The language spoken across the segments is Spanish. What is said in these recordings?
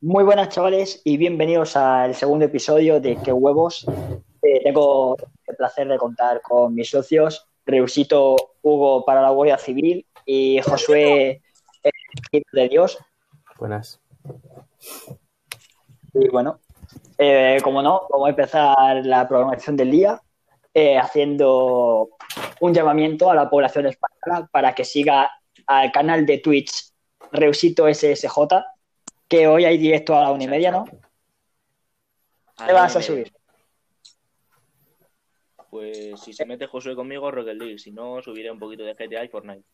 Muy buenas chavales y bienvenidos al segundo episodio de Qué huevos. Eh, tengo el placer de contar con mis socios, Reusito Hugo para la Guardia Civil y Josué eh, de Dios. Buenas. Y bueno, eh, como no, vamos a empezar la programación del día eh, haciendo un llamamiento a la población española para que siga al canal de Twitch Reusito SSJ, que hoy hay directo a la una y media, ¿no? ¿Qué vas a subir? Pues si se mete Josué conmigo, Rocket League. Si no, subiré un poquito de GTA y Fortnite.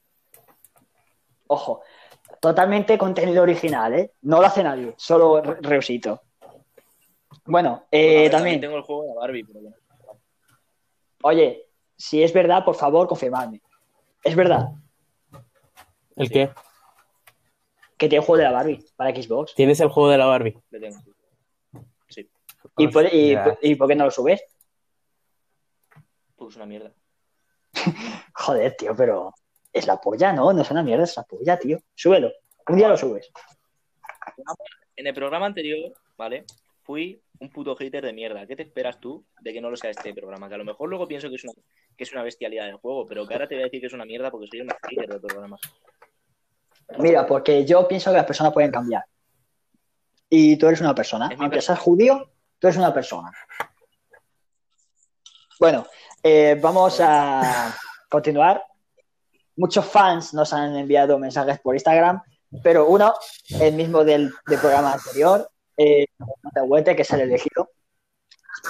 Ojo, totalmente contenido original, ¿eh? No lo hace nadie, solo Re- Reusito. Bueno, eh, Bueno, a ver, también, tengo el juego de Barbie, pero bueno. Oye, si es verdad, por favor, confirmadme. Es verdad ¿El qué? que tiene juego de la Barbie para Xbox. ¿Tienes el juego de la Barbie? Le tengo. Sí, ¿Y por, y por qué no lo subes? pues una mierda. Joder, tío, pero es la polla, ¿no? No es una mierda, es la polla, tío. Súbelo. Un día lo subes. En el programa anterior, ¿vale? Fui un puto hater de mierda. ¿Qué te esperas tú de que no lo sea este programa? Que a lo mejor luego pienso que es una, que es una bestialidad del juego, pero que ahora te voy a decir que es una mierda porque soy un hater del programa. Mira, porque yo pienso que las personas pueden cambiar. Y tú eres una persona. Aunque seas judío, tú eres una persona. Bueno, eh, vamos a continuar. Muchos fans nos han enviado mensajes por Instagram, pero uno, el mismo del, del programa anterior, eh, de que es el elegido,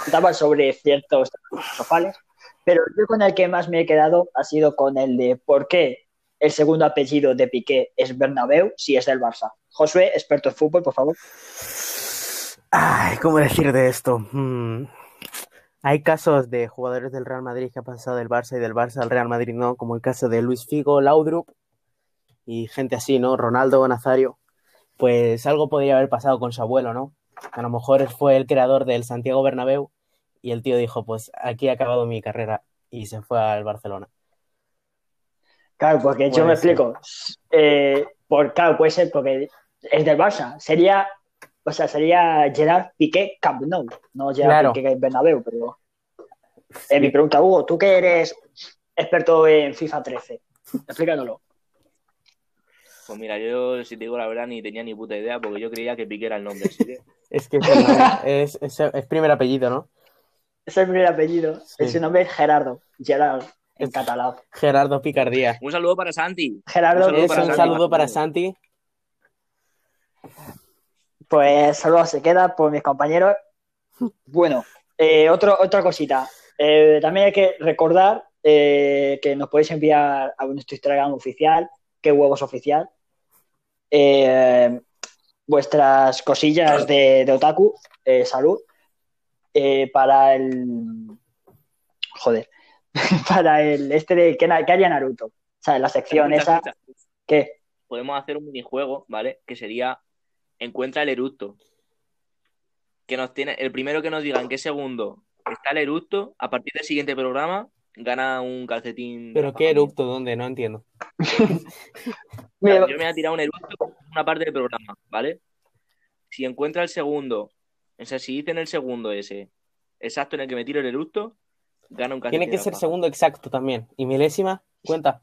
contaba sobre ciertos sofales, pero yo con el que más me he quedado ha sido con el de por qué el segundo apellido de Piqué es Bernabéu si es del Barça. Josué, experto en fútbol, por favor. Ay, ¿cómo decirte esto? Hmm. Hay casos de jugadores del Real Madrid que han pasado del Barça y del Barça al Real Madrid no, como el caso de Luis Figo, Laudrup y gente así, ¿no? Ronaldo, Nazario. Pues algo podría haber pasado con su abuelo, ¿no? A lo mejor fue el creador del Santiago Bernabéu y el tío dijo, pues aquí he acabado mi carrera y se fue al Barcelona. Claro, porque yo me ser. explico. Eh, por, claro, puede ser porque es del Barça. Sería, o sea, sería Gerard Piqué Camp Nou, no Gerard Claro. Piqué Bernabéu, pero eh, mi pregunta, Hugo, tú que eres experto en FIFA 13, explícanoslo. Pues mira, yo, si te digo la verdad, ni tenía ni puta idea porque yo creía que Piqué era el nombre. que- Es que es, el nombre, es, es- es primer apellido, ¿no? Es el primer apellido. Sí. Su nombre es Gerardo. Gerard, en Es- catalán. Gerardo Picardía. Un saludo para Santi. Gerardo, Un saludo Es para un Santi. saludo para Santi. Pues solo se queda por mis compañeros. Bueno, eh, otro, otra cosita. Eh, también hay que recordar eh, que nos podéis enviar a nuestro Instagram oficial, que huevos oficial, eh, vuestras cosillas de, de otaku, eh, salud, eh, para el... Joder, para el este de que, que haya Naruto. O sea, la sección Escucha, esa escucha. que... Podemos hacer un minijuego, ¿vale? Que sería encuentra el eructo. Que nos tiene, el primero que nos diga en qué segundo está el eructo, a partir del siguiente programa, gana un calcetín. ¿Pero qué eructo? ¿Dónde? No entiendo. Yo me voy a tirar un eructo en una parte del programa, ¿vale? Si encuentra el segundo, o sea, si dicen el segundo ese, exacto en el que me tiro el eructo, gana un calcetín. Tiene que ser segundo exacto también. ¿Y milésima? Cuenta.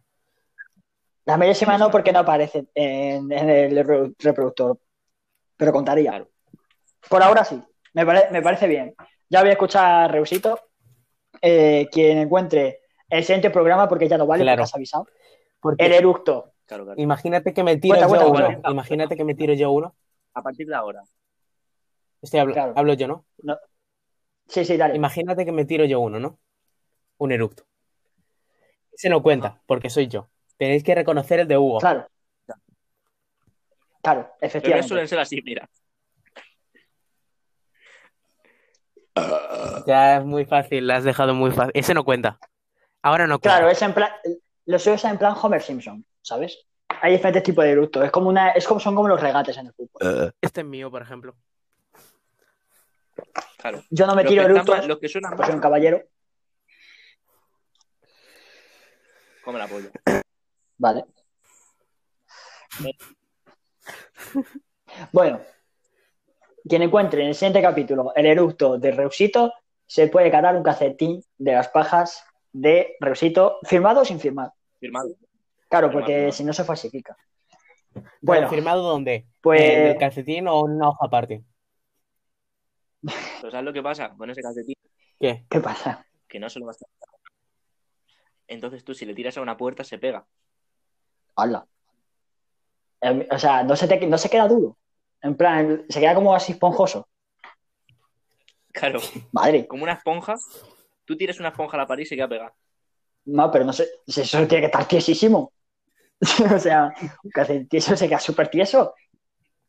La millésima no porque no aparece en, en el repro- reproductor, pero contaría. Claro. Por ahora sí, me, pare- me parece bien. Ya voy a escuchar a Reusito, eh, quien encuentre el siguiente programa, porque ya no vale, Claro. porque has avisado. Porque El eructo. Claro, claro. imagínate que me tiro Cuenta, yo cuenta, uno. cuenta. Imagínate que me tiro yo uno. A partir de ahora. Estoy hablo, Claro. hablo yo, ¿no? Sí, sí, dale. Imagínate que me tiro yo uno, ¿no? Un eructo. Ese no cuenta, porque soy yo. Tenéis que reconocer el de Hugo. Claro. Claro, efectivamente. suelen ser así, mira. Ya es muy fácil, la has dejado muy fácil. Ese no cuenta. Ahora no cuenta. Claro, es en plan, lo suyo es en plan Homer Simpson, ¿sabes? Hay diferentes tipos de eructos. Es como una, es como, son como los regates en el fútbol. Este es mío, por ejemplo. Claro. Yo no me tiro eructos, los que suenan pues soy un caballero. Come la polla. Vale. Bueno, quien encuentre en el siguiente capítulo el eructo de Reusito se puede ganar un cacetín de las pajas de Reusito, firmado o sin firmar. Firmado. Claro, Firmado, porque firmado. si no se falsifica. Bueno, ¿firmado dónde? pues- ¿En el calcetín o en una hoja aparte? Pero ¿sabes lo que pasa con ese calcetín? ¿Qué? ¿qué pasa? Que no se lo vas a Entonces tú, si le tiras a una puerta, se pega. Hala. Em, O sea, no se, te- no se queda duro. En plan, se queda como así esponjoso. Claro, Madre. como una esponja. Tú tiras una esponja a la pared y se queda pegada. No, pero no sé. Eso tiene que estar tiesísimo. o sea, eso se queda súper tieso.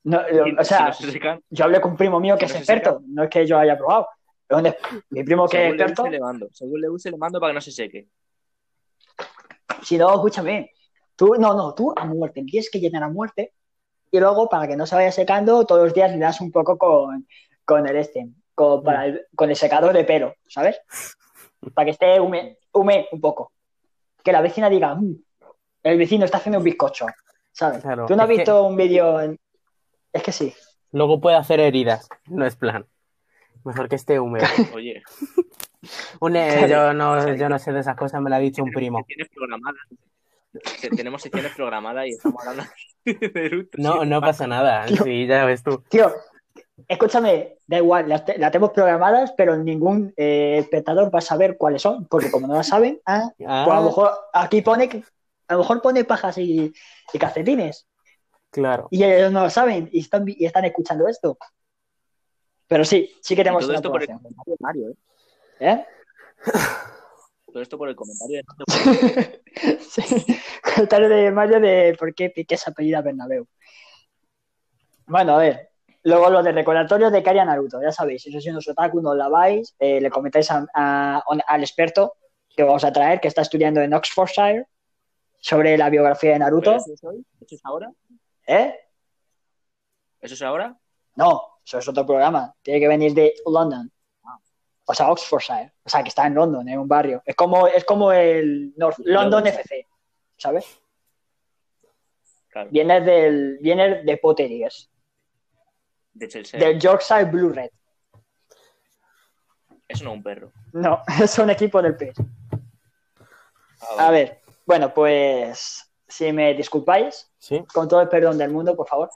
No, lo- o sea, si no se secan, yo hablé con un primo mío que Si es no se experto. No es que yo haya probado. Es un- Mi primo que es según le experto. use, le mando. Según le use, le mando para que no se seque. Si no, escúchame. Tú, no, no, tú a muerte. Tienes que llenar a muerte. Y luego, para que no se vaya secando, todos los días le das un poco con, con el este, con, para el, con el secador de pelo, ¿sabes? Para que esté hume, hume un poco. Que la vecina diga, "Mm, el vecino está haciendo un bizcocho, ¿sabes? Claro, Tú no has que- visto un vídeo. en- Es que sí. Luego puede hacer heridas. No es plan. Mejor que esté húmedo. Oye, yo, no, yo no sé de esas cosas, me lo ha dicho un primo. secciones programadas. Te- Tenemos secciones programadas y estamos hablando de eructos. No, no pasa nada. Tío. Sí, ya ves tú. Tío, escúchame, da igual, las, te- las tenemos programadas, pero ningún eh, espectador va a saber cuáles son, porque como no las saben, ah, Ah, Pues a lo mejor aquí pone a lo mejor pone pajas y, y calcetines claro. y ellos no lo saben y están, y están escuchando esto. Pero sí, sí que Y tenemos todo una esto por el Mario, ¿eh? ¿Eh? Todo esto por el comentario de sí. Comentario de Mario de por qué Piqué se apellida Bernabéu. Bueno, a ver. Luego lo de recordatorio de Karia Naruto, ya sabéis, si sois unos otaku, no la vais, eh, le comentáis a- a- al experto que vamos a traer, que está estudiando en Oxfordshire, sobre la biografía de Naruto. ¿Eso es hoy? ¿Eso es ahora? ¿Eh? ¿Eso es ahora? No, eso es otro programa. Tiene que venir de London. O sea, Oxfordshire. O sea, que está en London, en un barrio. Es como, es como el North London FC, ¿sabes? Claro, Viene del, viene de Potteries, de Chelsea. del Yorkshire Blue Red. Eso no es un perro. No, es un equipo del PS. Ah, A ver, bueno, pues si me disculpáis, Sí. con todo el perdón del mundo, por favor,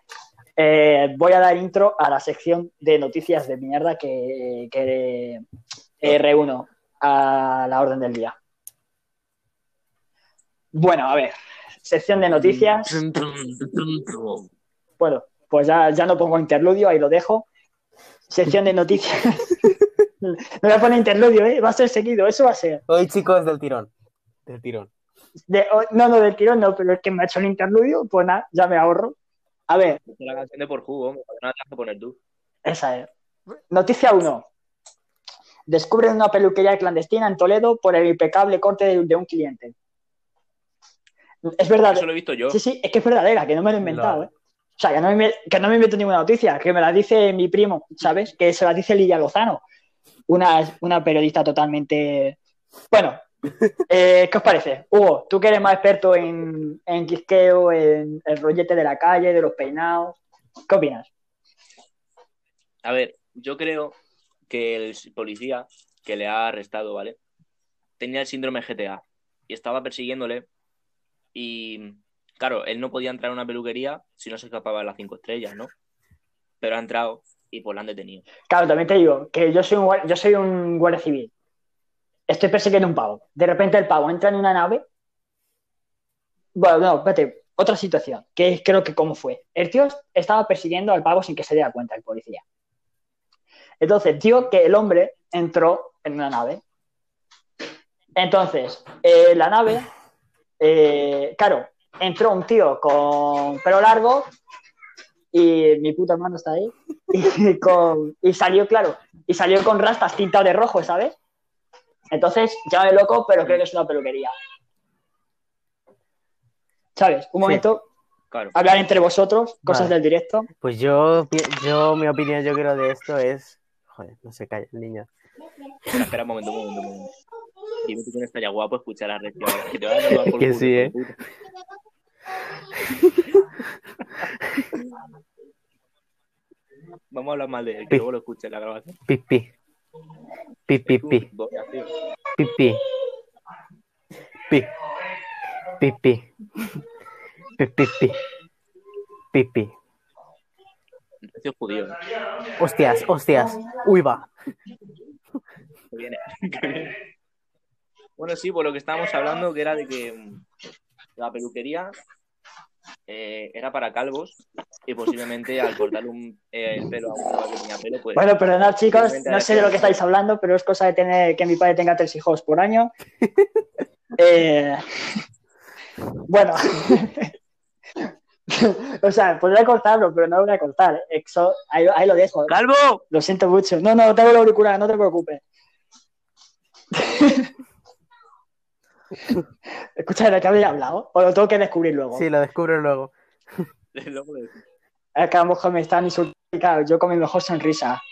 eh, voy a dar intro a la sección de noticias de mierda que, que eh, reúno a la orden del día. Bueno, a ver, sección de noticias. Bueno, pues ya, ya no pongo interludio, ahí lo dejo. Sección de noticias. no voy a poner interludio, ¿eh? va a ser seguido, eso va a ser. Hoy, chicos, del tirón. Del tirón. De- o- no, no, del tirón no, pero es que me ha hecho el interludio, pues nada, ya me ahorro. A ver, Esta es la canción de por jugo, hombre, no la tienes que poner tú. esa es. Noticia 1. Descubren una peluquería clandestina en Toledo por el impecable corte de, de un cliente. Es verdad. Eso lo he visto yo. Sí, sí, es que es verdadera, que no me lo he inventado, Claro. ¿eh? O sea, que no, me, que no me invento ninguna noticia, que me la dice mi primo, ¿sabes? Que se la dice Lidia Lozano, una, una periodista totalmente... Bueno, eh, ¿qué os parece? Hugo, tú que eres más experto en, en quisqueo, en el rollete de la calle, de los peinados, ¿qué opinas? A ver, yo creo que el policía que le ha arrestado, ¿vale? Tenía el síndrome GTA y estaba persiguiéndole y, claro, él no podía entrar a una peluquería si no se escapaba de las cinco estrellas, ¿no? Pero ha entrado y pues lo han detenido. Claro, también te digo que yo soy un, yo soy un guardia civil. Estoy persiguiendo un pavo. De repente el pavo entra en una nave. Bueno, no, espérate. Otra situación, que creo que cómo fue. El tío estaba persiguiendo al pavo sin que se diera cuenta el policía. Entonces, tío que el hombre entró en una nave. Entonces, eh, la nave, eh, claro, entró un tío con pelo largo y mi puta hermano está ahí y, con- y salió, claro, y salió con rastas tintadas de rojo, ¿sabes? Entonces, llámame loco, pero creo que es una peluquería. ¿Sabes? Un momento, Claro. hablar entre vosotros, cosas Vale. del directo. Pues yo, pi- yo, mi opinión, yo creo de esto es. Joder, no se calla el niño. Espera, espera un momento, un momento, un momento. Dime tú quién estaría guapo escuchar a Recio. Que te a por Que sí, ¿eh? Vamos a hablar mal de él, que Pi. luego lo escuche en la grabación. Pipi. Pipi, pi. Voy a hacer- Pipi. Pi. Pipi. Pipi. Pipi. Recio judío. ¿eh? Hostias, hostias. Uy, va. Viene. Bueno, sí, por lo que estábamos hablando, que era de que mm, la peluquería eh, era para calvos y posiblemente al cortar un, eh, el pelo a un chaval que tenía pelo, pues Bueno, perdonad chicos, Simplemente no sé de lo que estáis hablando, pero es cosa de tener que mi padre tenga tres hijos por año. Eh, bueno, o sea, podría cortarlo, pero no lo voy a cortar. Eso, ahí, ahí lo dejo. ¡Calvo! Lo siento mucho. No, no, tengo la auricular, no te preocupes. Escucha, ¿de qué habéis hablado? O lo tengo que descubrir luego. Sí, lo descubro luego. Luego lo decimos. Es que a lo mejor me están insultando. Claro, Yo con mi mejor sonrisa.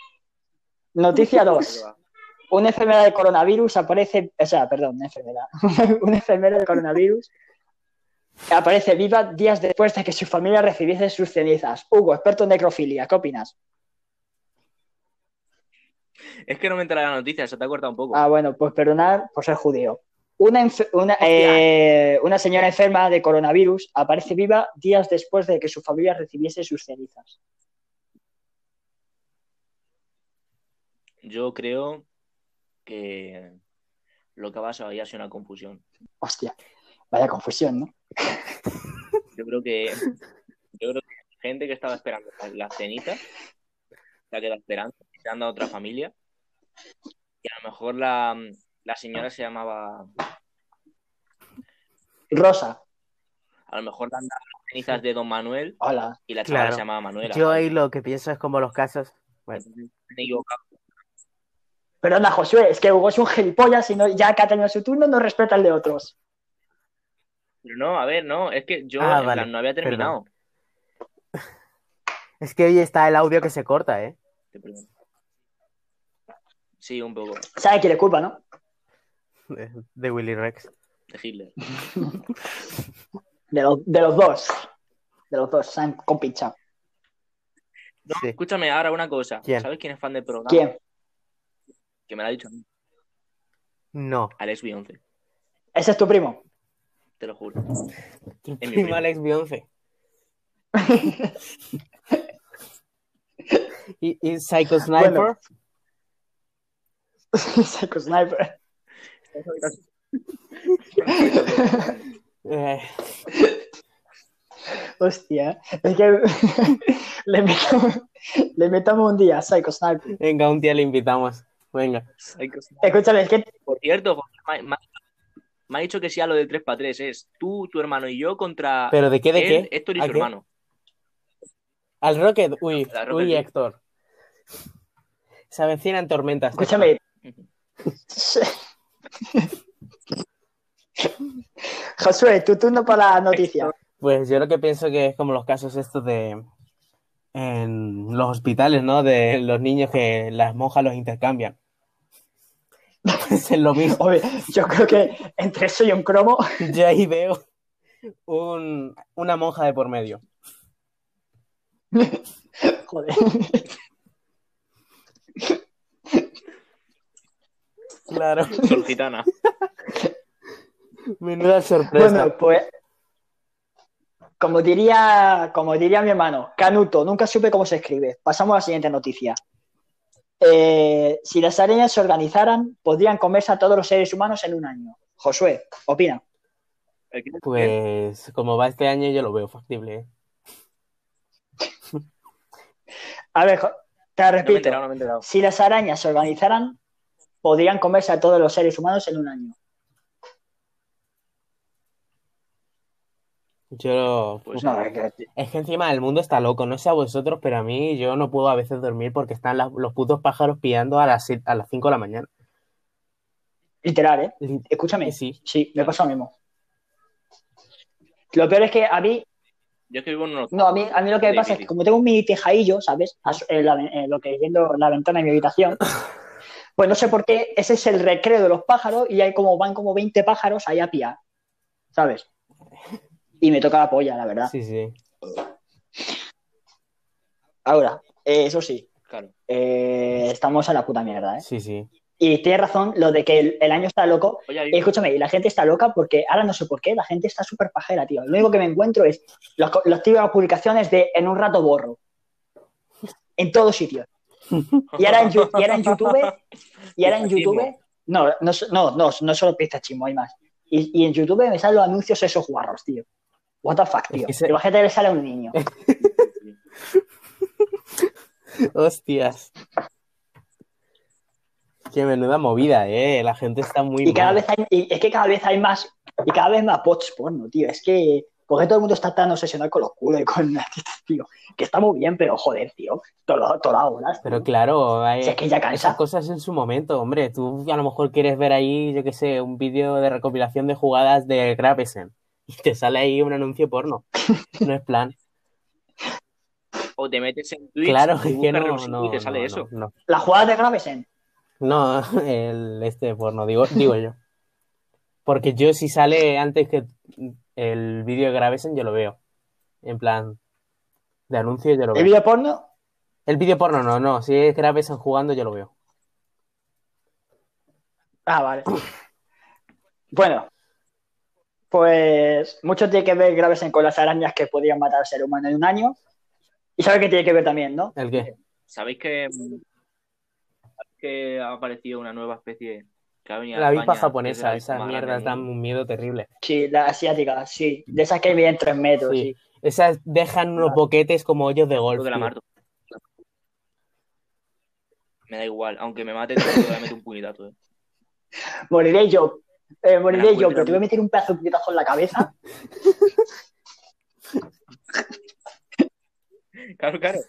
Noticia 2. Una enfermedad de coronavirus aparece, o sea, perdón, una enfermedad. una enfermera de coronavirus aparece viva días después de que su familia recibiese sus cenizas. Hugo, experto en necrofilia, ¿qué opinas? Es que no me entra la noticia, se te ha cortado un poco. Ah, bueno, pues perdonad por ser judío. Una, eh, una señora enferma de coronavirus aparece viva días después de que su familia recibiese sus cenizas. Yo creo que lo que ha pasado ahí ha sido una confusión. Hostia, vaya confusión, ¿no? Yo creo que yo creo que gente que estaba esperando las- las cenitas se ha quedado esperando, se han dado otra familia y a lo mejor la, la señora se llamaba Rosa, a lo mejor dado las cenizas de Don Manuel hola. y la chavala Claro. se llamaba Manuela. Yo ahí lo que pienso es como los casos. Bueno. Perdona, Josué, es que Hugo es un gilipollas y no, ya que ha tenido su turno no respeta el de otros. Pero no, a ver, no, es que yo Ah, en vale, plan, no había terminado. es que hoy está el audio que se corta, ¿eh? Sí, un poco, ¿Sabe quién le culpa, no? De, de Willy Rex. de Hitler. De, los- de los dos. De los dos, han compinchado. No, Sí. escúchame ahora una cosa. ¿Quién? ¿Sabes quién es fan del programa? ¿Quién? Que me lo ha dicho a mí. No. Alex Beyoncé, Ese es tu primo. te lo juro. mi Primo primo. Alex Beyoncé. ¿Y, y Psycho Sniper? Bueno. Psycho Sniper. Hostia. Es que le, metamos, le metamos un día a Psycho Sniper. venga, un día le invitamos. Venga. Psycho Sniper. Escúchame, es que Por cierto, José, me, ha dicho que sí a lo de 3 para 3 es tú, tu hermano y yo contra ¿Pero de qué, de él, qué? Héctor y ¿A su qué? hermano. Al Rocket, uy, Rocket, uy, sí. Héctor. Se avecinan tormentas. Escúchame. Josué, tu turno para la noticia. Pues yo lo que pienso que es como los casos estos de en los hospitales, ¿no? De los niños que las monjas los intercambian. Es lo mismo. Oye, yo creo que entre eso y un cromo, Yo ahí veo un- una monja de por medio. joder. Claro. Sol gitana. Menuda sorpresa. Bueno, pues como diría, como diría mi hermano, Canuto, nunca supe cómo se escribe. Pasamos a la siguiente noticia. Eh, si las arañas se organizaran, podrían comerse a todos los seres humanos en un año. Josué, opina. Pues como va este año yo lo veo factible. ¿eh? A ver, te No me he repito. enterado, no me. Si las arañas se organizaran, podrían comerse a todos los seres humanos en un año. Yo Pues No, es que- es que encima el mundo está loco, no sé a vosotros, pero a mí yo no puedo a veces dormir porque están las- los putos pájaros pillando a las, a las 5 de la mañana. literal, ¿eh? Escúchame. Sí, Sí, me pasa lo mismo. Lo peor es que a mí, Yo es que vivo en un no, a mí, a mí lo que me pasa es que como tengo un mini tejadillo, ¿sabes? As- En la- en lo que viendo la ventana de mi habitación, Pues no sé por qué, ese es el recreo de los pájaros y hay como van como 20 pájaros ahí a piar, ¿sabes? Y me toca la polla, la verdad. Sí, sí. Ahora, eh, eso sí, Claro. eh, estamos a la puta mierda, ¿eh? Sí, sí. Y tienes razón, lo de que el, el año está loco. Oye, Eh, escúchame, y la gente está loca porque ahora no sé por qué, la gente está súper pajera, tío. Lo único que me encuentro es los, los típicas publicaciones de en un rato borro. En todos sitios. Y ahora en, y ahora en YouTube, y ahora en. YouTube, no, no, no, no, no solo pistachismo, hay más. Y, y en YouTube me salen los anuncios esos guarros, tío. What the fuck, tío. que se- Imagínate que le sale a un niño. Hostias. Qué menuda movida, eh. La gente está muy Y cada mal. vez hay, y es que cada vez hay más, y cada vez más bots porno, tío. Es que, ¿por qué todo el mundo está tan obsesionado con los culos y con tío? Que está muy bien, pero joder, tío. Todo- Todas las horas. Pero claro, hay Si es que ya cansa. esas cosas en su momento, hombre. Tú a lo mejor quieres ver ahí, yo qué sé, un vídeo de recopilación de jugadas de Gravesen y te sale ahí un anuncio porno. No es plan. O te metes en Twitch Claro, y es que buscas no, Revolution no, y te sale no, eso. no, no. Las jugadas de Gravesen. No, el este porno, digo, digo yo. Porque yo si sale antes que el vídeo de Gravesen, yo lo veo. En plan, de anuncio yo lo El veo. vídeo porno, El vídeo porno no, no. Si es Gravesen jugando, yo lo veo. Ah, vale. Bueno, pues mucho tiene que ver Gravesen con las arañas que podían matar al ser humano en un año. Y sabe que tiene que ver también, ¿no? ¿El qué? ¿Sabéis que, sabéis que ha aparecido una nueva especie La avispa es japonesa, avispa esas mierdas dan un miedo terrible. Sí, la asiática, sí. De esas que miden tres metros, Sí. sí. Esas dejan unos boquetes como hoyos de golf. Lo de la tío. Marto. Me da igual, aunque me mate, te voy a meter un puñetazo. ¿eh? Moriré yo. Eh, moriré yo, pero te voy a meter un pedazo de puñetazo en la cabeza. Claro, claro.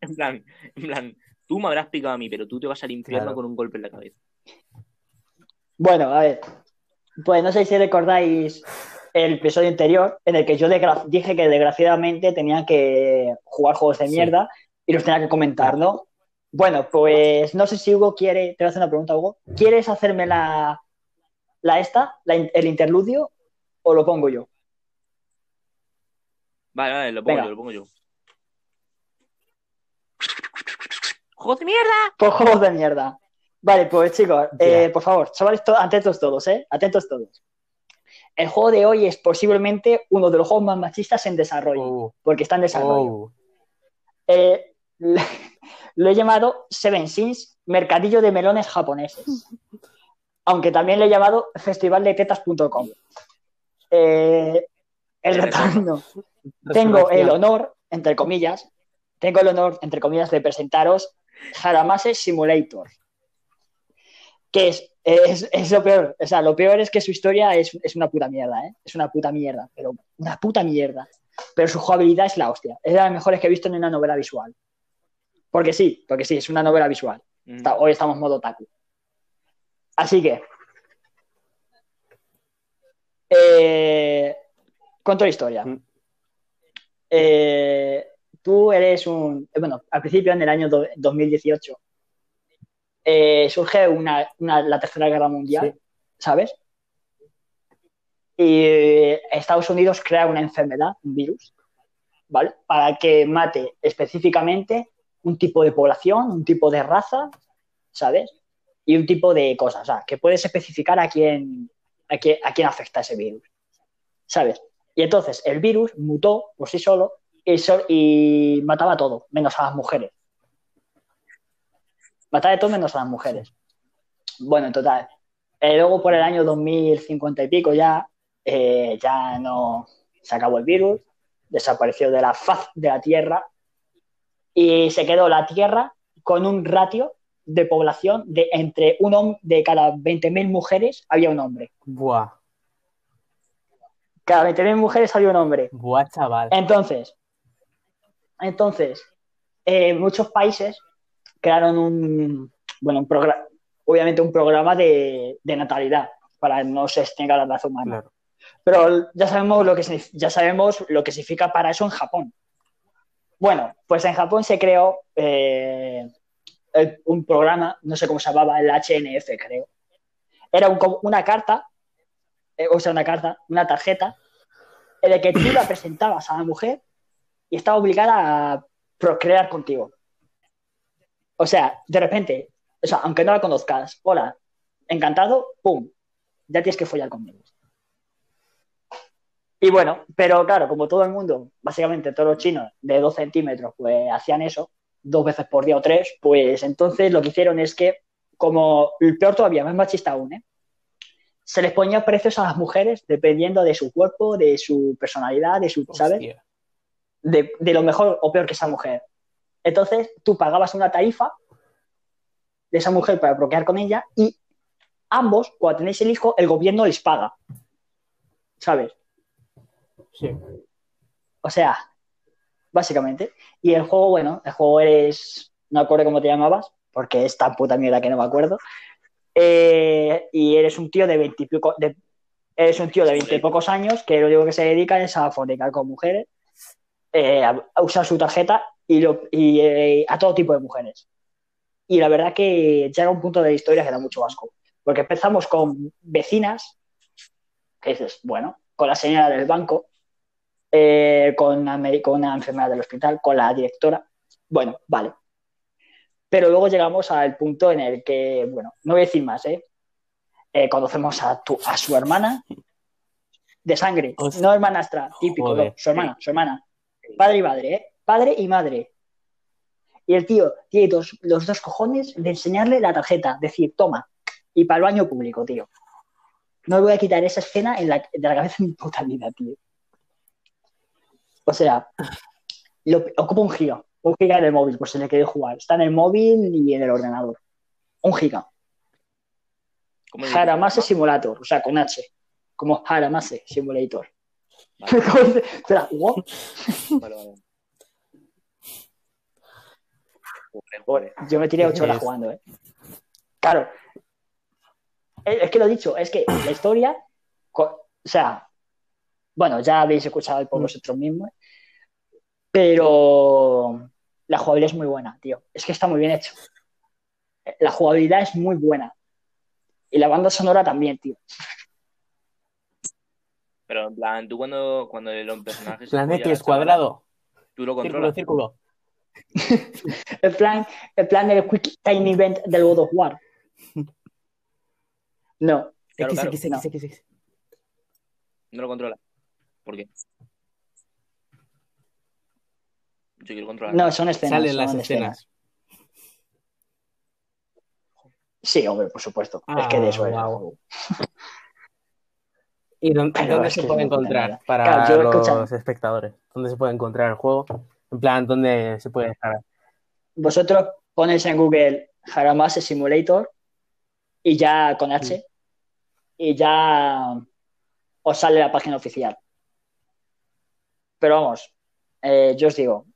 En plan, en plan, tú me habrás picado a mí, pero tú te vas al infierno Claro. con un golpe en la cabeza. Bueno, a ver. Pues no sé si recordáis el episodio anterior en el que yo dije que desgraciadamente tenía que jugar juegos de Sí. mierda y los tenía que comentar, ¿no? Bueno, pues no sé si Hugo quiere, te voy a hacer una pregunta, Hugo. ¿Quieres hacerme la, la esta, la el interludio, o lo pongo yo? Vale, vale, lo pongo Venga. yo, lo pongo yo. ¡Juego de mierda! Pues juegos de mierda. Vale, pues chicos, eh, por favor, chavales, to- atentos todos, ¿eh? Atentos todos. El juego de hoy es posiblemente uno de los juegos más machistas en desarrollo, Oh, porque está en desarrollo. oh. Eh, lo he llamado Seven Sins, mercadillo de melones japoneses. Aunque también le he llamado festivaldetetas.com. Eh, el retorno. Tengo el honor, entre comillas, tengo el honor, entre comillas, de presentaros Haramase Simulator. Que es, es, es lo peor. O sea, lo peor es que su historia es, es una puta mierda, ¿eh? Es una puta mierda, pero una puta mierda. Pero su jugabilidad es la hostia. Es de las mejores que he visto en una novela visual. Porque sí, porque sí, es una novela visual. Mm. Está- hoy estamos modo taku. Así que. Eh, cuento la historia. Mm. Eh, tú eres un. eh, Bueno, al principio, en el año do- 2018, eh, surge una, una- la Tercera Guerra Mundial, Sí. ¿sabes? Y eh, Estados Unidos crea una enfermedad, un virus, ¿vale? Para que mate específicamente un tipo de población, un tipo de raza, ¿sabes? Y un tipo de cosas, o sea, que puedes especificar a quién, a quién, a quién afecta ese virus, ¿sabes? Y entonces el virus mutó por sí solo y, so- y mataba a todo, menos a las mujeres. Mataba de todo menos a las mujeres. Bueno, en total. Eh, luego por el año 2050 y pico ya, eh, ya no se acabó el virus, desapareció de la faz de la Tierra y se quedó la Tierra con un ratio de población de entre un hombre, de cada 20.000 mujeres había un hombre. Buah, Cada 20.000 mujeres había un hombre. buah, chaval. Entonces, entonces eh, muchos países crearon un, bueno, un programa, obviamente un programa de, de natalidad para no se extinga la raza humana. Claro. Pero ya sabemos lo que ya sabemos lo que significa para eso en Japón. Bueno, pues en Japón se creó, eh, el- un programa, no sé cómo se llamaba, el HNF, creo. Era un- una carta, eh, o sea, una carta, una tarjeta, en la que tú la presentabas a la mujer y estaba obligada a procrear contigo. O sea, de repente, o sea, aunque no la conozcas, hola, encantado, pum, ya tienes que follar conmigo. Y bueno, pero claro, como todo el mundo, básicamente todos los chinos de 2 centímetros, pues hacían eso dos veces por día o tres, pues entonces lo que hicieron es que, como el peor todavía, más machista aún, ¿eh? se les ponía precios a las mujeres dependiendo de su cuerpo, de su personalidad, de su, ¿sabes? De, de lo mejor o peor que esa mujer. Entonces, tú pagabas una tarifa de esa mujer para procrear con ella y ambos, cuando tenéis el hijo, el gobierno les paga. ¿Sabes? Sí. O sea, básicamente. Y el juego, bueno, el juego eres. No acuerdo cómo te llamabas, porque es tan puta mierda que no me acuerdo. Eh, y eres un tío de veintipico. De, eres un tío de veintipocos años que lo único que se dedica es a fornicar con mujeres, eh, a, usar su tarjeta y, lo- y, eh, a todo tipo de mujeres. Y la verdad que llega un punto de la historia que da mucho asco. Porque empezamos con vecinas, que dices, bueno, con la señora del banco, eh, con, una, con una enfermera del hospital, con la directora. Bueno, vale. Pero luego llegamos al punto en el que, bueno, no voy a decir más, ¿eh? Eh, conocemos a, tu, a su hermana de sangre, Hostia. no hermanastra, típico, no, su hermana, su hermana. Padre y madre, ¿eh? Padre y madre. Y el tío tiene dos- los dos cojones de enseñarle la tarjeta, decir, toma, y para el baño público, tío. No voy a quitar esa escena en la, de la cabeza en mi puta vida, tío. O sea, lo- ocupa un giga. Un giga en el móvil, por si le queréis jugar. Está en el móvil y en el ordenador. Un giga. Haramase Simulator, o sea, con H. Como Haramase Simulator. Espera, ¿what? Vale, vale. Yo me tiré ocho horas Es- jugando, ¿eh? Claro. Es que lo he dicho, es que la historia, o sea, bueno, ya habéis escuchado por vosotros mismos, pero la jugabilidad es muy buena, tío. Es que está muy bien hecho. La jugabilidad es muy buena. Y la banda sonora también, tío. Pero en plan, tú cuando, cuando los personajes. se Plan follan a X la chavala, cuadrado. Tú lo Círculo, controlas. círculo. El plan, el plan del Quick Time Event del God of War. No, Claro, X, claro. X, no. X, X, X. No lo controlas. ¿Por qué? Yo quiero controlar. no, son escenas. Salen las escenas. Sí, hombre, por supuesto. es Ah, que de eso es. guau. ¿Y dónde, Pero dónde es se puede encontrar para Claro, yo, los escucha. espectadores? ¿Dónde se puede encontrar el juego? En plan, ¿dónde se puede descargar? Vosotros ponéis en Google Haramase Simulator y ya con H y ya os sale la página oficial. Pero vamos, eh, yo os digo,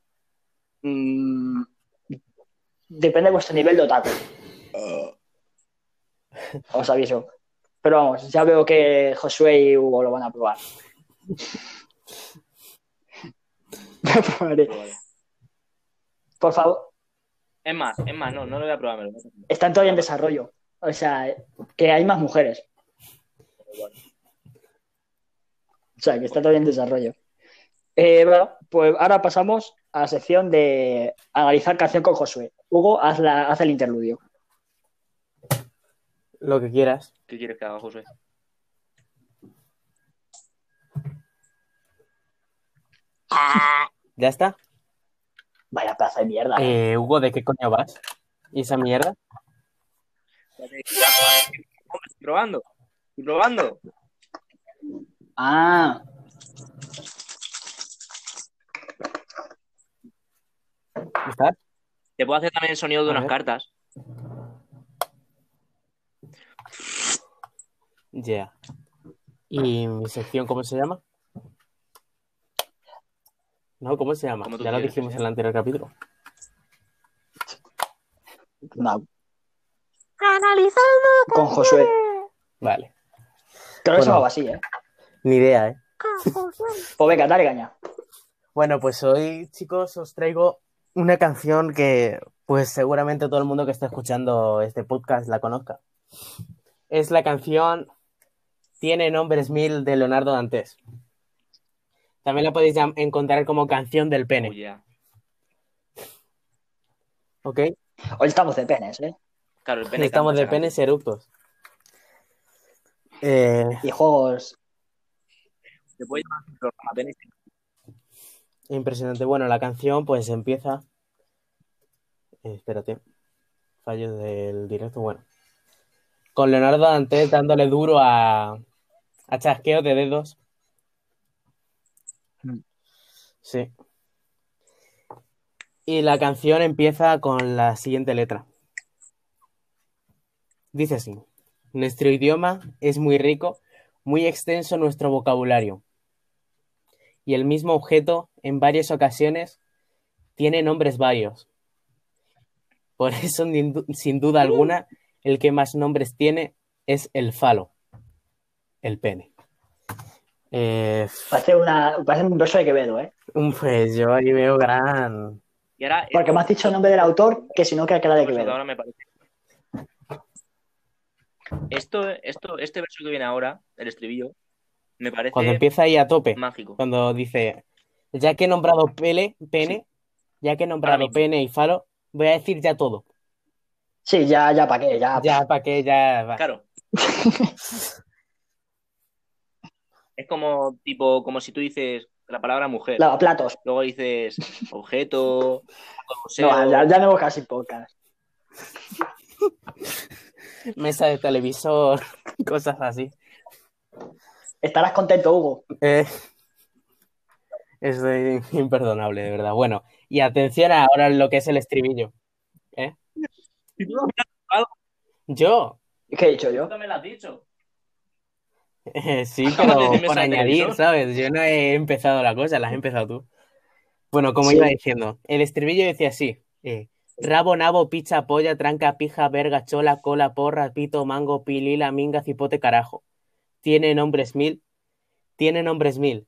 mm, depende de vuestro nivel de otaku. Os aviso. Pero vamos, ya veo que Josué y Hugo lo van a probar. Lo probaré. Por favor, Es más, es más, no, no lo voy a probar. me lo voy a hacer. están todavía en desarrollo. O sea, que hay más mujeres. O sea, que está todavía en desarrollo. Eh, bueno, pues ahora pasamos a la sección de analizar canción con Josué. Hugo, haz, la, haz el interludio. Lo que quieras. ¿Qué quieres que haga, José? ¿Ya está? Vaya pedazo de mierda. Eh, Hugo, ¿de qué coño vas? ¿Y esa mierda? Estoy probando. Estoy probando. Ah, ¿Estás? Te puedo hacer también el sonido de A unas ver. cartas. Ya. ¿Y mi sección cómo se llama? No, ¿cómo se llama? Ya lo dijimos ¿eh? en el anterior capítulo. no. Con Josué. Vale. Creo que se Bueno. llamaba así, ¿eh? Ni idea, ¿eh? Pues venga, dale caña. Bueno, pues hoy, chicos, os traigo una canción que, pues seguramente todo el mundo que está escuchando este podcast la conozca. Es la canción Tiene nombres mil de Leonardo Dantes. También la podéis encontrar como canción del Oh, pene, yeah. ¿ok? Hoy estamos de penes, ¿eh? Claro, el pene Estamos de penes eructos. Eh, Y juegos. Se puede llamar un programa pene. impresionante. Bueno, la canción pues empieza... eh, espérate. Fallo del directo. Bueno. Con Leonardo Dantes dándole duro a, a de dedos. Mm. Sí. Y la canción empieza con la siguiente letra. Dice así. Nuestro idioma es muy rico, muy extenso nuestro vocabulario. Y el mismo objeto, en varias ocasiones, tiene nombres varios. Por eso, sin duda alguna, el que más nombres tiene es el falo, el pene. Eh, Parece, una, parece un verso de Quevedo, ¿eh? pues yo ahí veo gran... Y ahora, Porque me has dicho el nombre del autor que si no que era de Pues Quevedo. ahora me parece. Esto, esto, este verso que viene ahora, el estribillo, me parece Cuando empieza ahí a tope, mágico. cuando dice, ya que he nombrado pele, pene, ya que he nombrado pene y falo, voy a decir ya todo. Sí, ya, ya, ¿para qué? Ya. Ya, para que ya... va. Claro. Es como, tipo, como si tú dices la palabra mujer, Lavaplatos. luego dices objeto, museo. No, ya, ya no casi pocas. Mesa de televisor, cosas así. Estarás contento, Hugo. Eh, es de- imperdonable, de verdad. Bueno, y atención ahora en lo que es el estribillo. ¿eh? Si tú no me Yo, ¿Qué he dicho yo? me lo has dicho. sí, pero por añadir. ¿sabes? Yo no he empezado la cosa, la has empezado tú. Bueno, como Sí. iba diciendo, el estribillo decía así: eh, rabo, nabo, picha, polla, tranca, pija, verga, chola, cola, porra, pito, mango, pilila, minga, cipote, carajo. Tiene nombres mil, tiene nombres mil,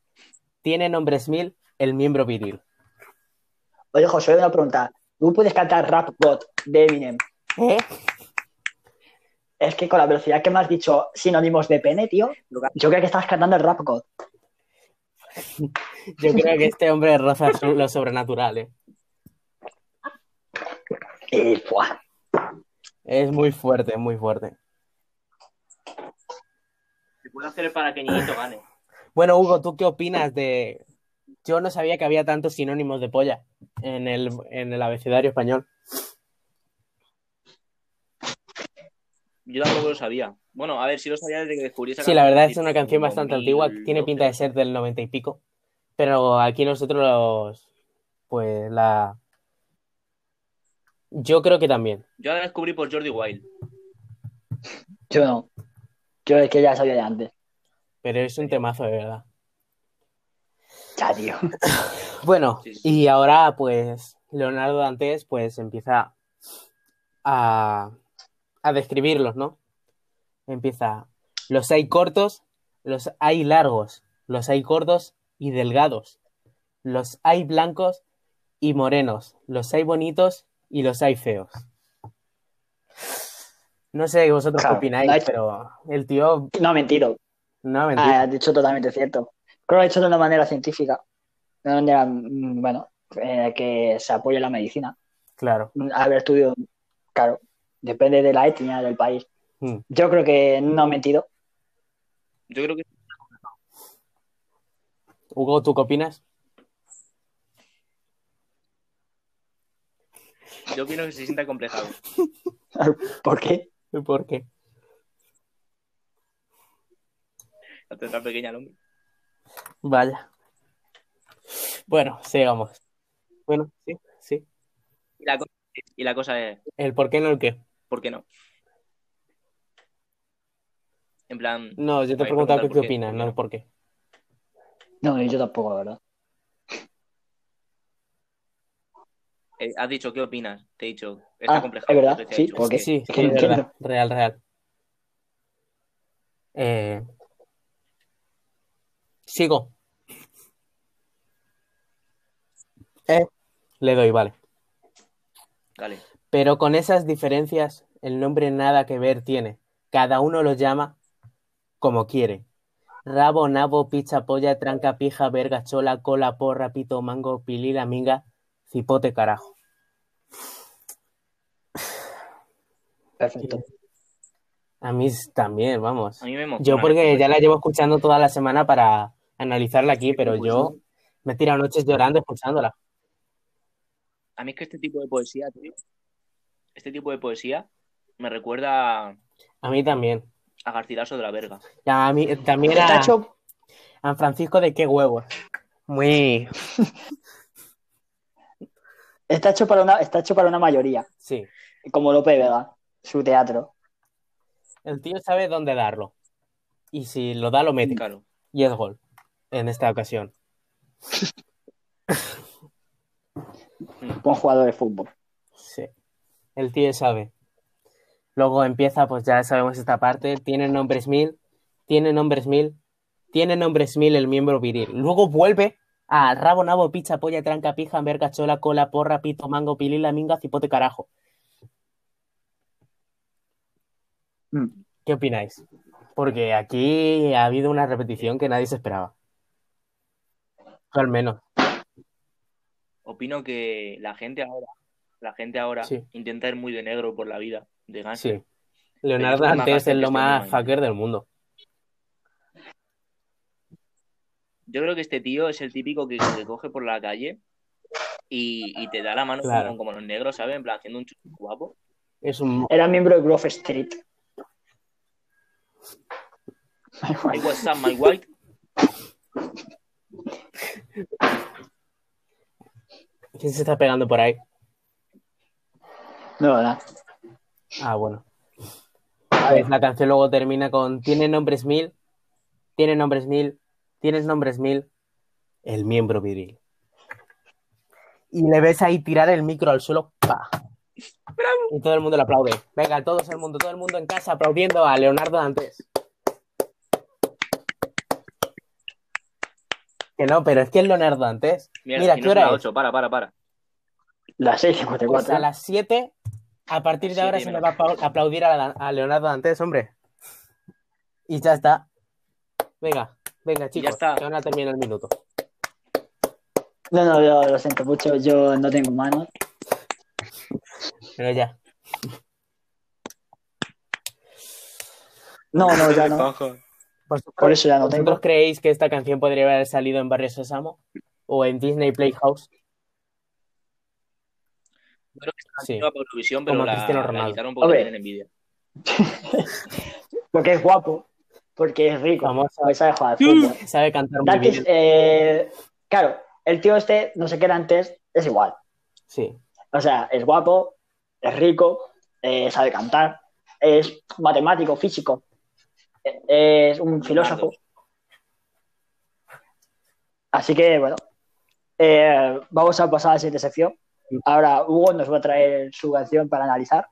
tiene nombres mil, el miembro viril. Oye, José, una pregunta. ¿Tú puedes cantar Rap God de Eminem? ¿Eh? Es que con la velocidad que me has dicho sinónimos de pene, tío, yo creo que estás cantando el Rap God. Yo creo que este hombre roza lo sobrenatural, ¿eh? Y. Es muy fuerte, muy fuerte. Se puede hacer para que Ñiñito gane. Bueno, Hugo, ¿tú qué opinas de...? Yo no sabía que había tantos sinónimos de polla en el, en el abecedario español. Yo tampoco lo sabía. Bueno, a ver, si lo sabía desde que descubrí esa Sí, la verdad es una canción bastante antigua, tiene pinta de ser del noventa y pico, pero aquí nosotros los... Pues la... Yo creo que también. Yo la descubrí por Jordi Wild. Yo no. Yo es que ya sabía de antes. Pero es un temazo de verdad. Ya, tío. Bueno, Sí, sí. y ahora pues Leonardo Dantes pues empieza a, a describirlos, ¿no? Empieza, los hay cortos, los hay largos, los hay gordos y delgados, los hay blancos y morenos, los hay bonitos y los hay feos. No sé vosotros Claro, qué opináis, pero el tío No ha mentido. no ha Ah, mentido. has dicho totalmente cierto. Creo que lo ha hecho de una manera científica. De una manera, mm, bueno, eh, que se apoya en la medicina. Claro. Haber estudiado, claro, depende de la etnia del país. Mm. Yo creo que no ha mentido. Yo creo que Hugo, ¿tú qué opinas? yo opino que se sienta complejado. ¿Por qué? ¿Por qué? La tendrá pequeña el hombre. Vaya. Bueno, sigamos. Bueno, sí, sí. Y la, co- y la cosa es, El por qué no el qué. ¿Por qué no? En plan, No, yo te preguntado qué, qué opinas, no por qué. No, yo tampoco, la verdad. eh, has dicho, ¿qué opinas? Te he dicho, está Ah, complejado. es verdad, sí, dicho, ¿por qué? Sí, Es sí, verdad. Real, real. Eh, sigo. Eh, le doy, vale. Dale. Pero con esas diferencias, el nombre nada que ver tiene. Cada uno lo llama como quiere. Rabo, nabo, picha, polla, tranca, pija, verga, chola, cola, porra, pito, mango, pilila, minga, cipote, carajo. Perfecto. A mí también, vamos. A mí me emociona. Yo porque ya la llevo escuchando toda la semana para analizarla aquí, pero yo me he tirado noches llorando escuchándola. A mí es que este tipo de poesía, tío, este tipo de poesía me recuerda a A mí también. Garcilaso de la Verga. Ya, a mí también Está a, hecho, a Francisco de qué huevos. Muy, está hecho para una, está hecho para una mayoría, sí. como Lope Vega, su teatro. El tío sabe dónde darlo. Y si lo da, lo mete. Claro. Y es gol. En esta ocasión. Buen jugador de fútbol. El tío sabe. Luego empieza, pues ya sabemos esta parte. Tiene nombres mil. Tiene nombres mil. Tiene nombres mil el miembro viril. Luego vuelve a rabo, nabo, picha, polla, tranca, pija, verga, chola, cola, porra, pito, mango, pilila, minga, cipote, carajo. Mm. ¿Qué opináis? Porque aquí ha habido una repetición que nadie se esperaba. Yo al menos. Opino que la gente ahora, la gente ahora Sí. intenta ir muy de negro por la vida, de gánster. Sí. Leonardo Pero es lo que más este fucker del mundo. Yo creo que este tío es el típico que te coge por la calle y, y te da la mano Claro. como, como los negros, ¿sabes? En plan, haciendo un chulo guapo. Es un. Era miembro de Grove Street. Hey, what's up, my white? ¿Quién se está pegando por ahí? No, nada. Ah, bueno. A Pues ver, la canción luego termina con Tiene nombres mil, tiene nombres mil, tienes nombres mil, el miembro viril. Y le ves ahí tirar el micro al suelo, ¡pa! Y todo el mundo le aplaude. Venga, todo el mundo, todo el mundo en casa aplaudiendo a Leonardo Dantes. Que no, pero es que es Leonardo Dantes. Mira, y ¿qué no es hora la es? 8, para, para, para. las Pues 6.54. a las 7, a partir de ahora se le va a apla- aplaudir a, la- a Leonardo Dantes, hombre. Y ya está. Venga, venga, chicos, está. que van a terminar el minuto. No, no, yo lo siento mucho, yo no tengo manos. Pero ya. No, no, ya no. ¿Vosotros, Por eso ya no vosotros tengo. creéis que esta canción podría haber salido en Barrio Sésamo? ¿O en Disney Playhouse? Yo creo que esta Sí. por Eurovisión, pero Como la, Cristiano Ronaldo. porque tienen envidia. Porque es guapo, porque es rico, Vamos a- sabe jugar al fútbol. Sabe cantar muy Dantes, bien. eh, claro, el tío este, no sé qué era antes, es igual. Sí. O sea, es guapo, es rico, eh, sabe cantar, es matemático, físico, eh, es un filósofo. Así que, bueno, eh, vamos a pasar a la siguiente sección. Ahora Hugo nos va a traer su canción para analizar.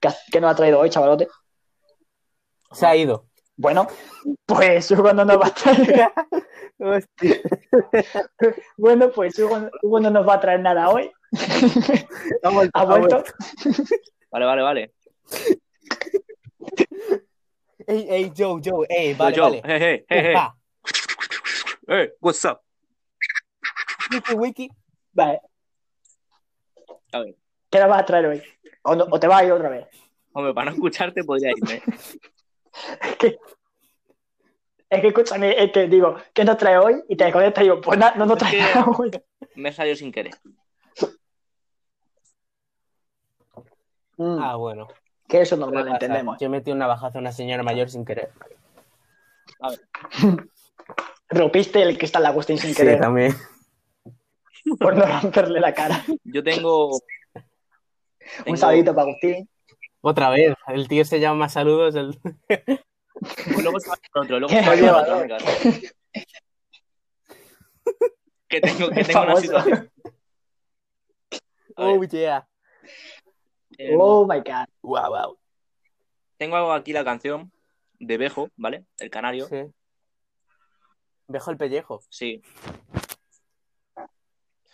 ¿Qué, qué nos ha traído hoy, chavalote? Se ha ido. Bueno, pues Hugo no nos va a traer. Hostia. Bueno, pues Hugo, Hugo no nos va a traer nada hoy. Ha vuelto, Ha. Vale, vale, vale. Ey, ey, Joe, Joe, ey, vale, Yo, vale. hey, hey, hey, hey. Hey, what's up? Wiki, wiki. Vale. A ver. ¿Qué nos vas a traer hoy? O, no- o te vas a ir otra vez. Hombre, para no escucharte podría irme. Es que, es que escúchame, es que digo, ¿qué nos trae hoy? Y te desconectas y digo, pues nada, no nos trae Es que- nada hoy. Me he salido sin querer. Mm, Ah, bueno. que eso es normal, entendemos. Yo metí un navajazo a una señora mayor sin querer. Rompiste el cristal de Agustín sin Sí, querer también. por no romperle la cara. Yo tengo. Un saludito para Agustín. Otra vez. El tío se llama más saludos. El... Pues luego se va con otro, luego se va lleva, otro. Que tengo, que tengo una situación. A Oh, yeah. eh, Oh my god. Wow, wow. Tengo aquí la canción de Bejo, ¿vale? El canario. Sí. Dejo el pellejo. Sí.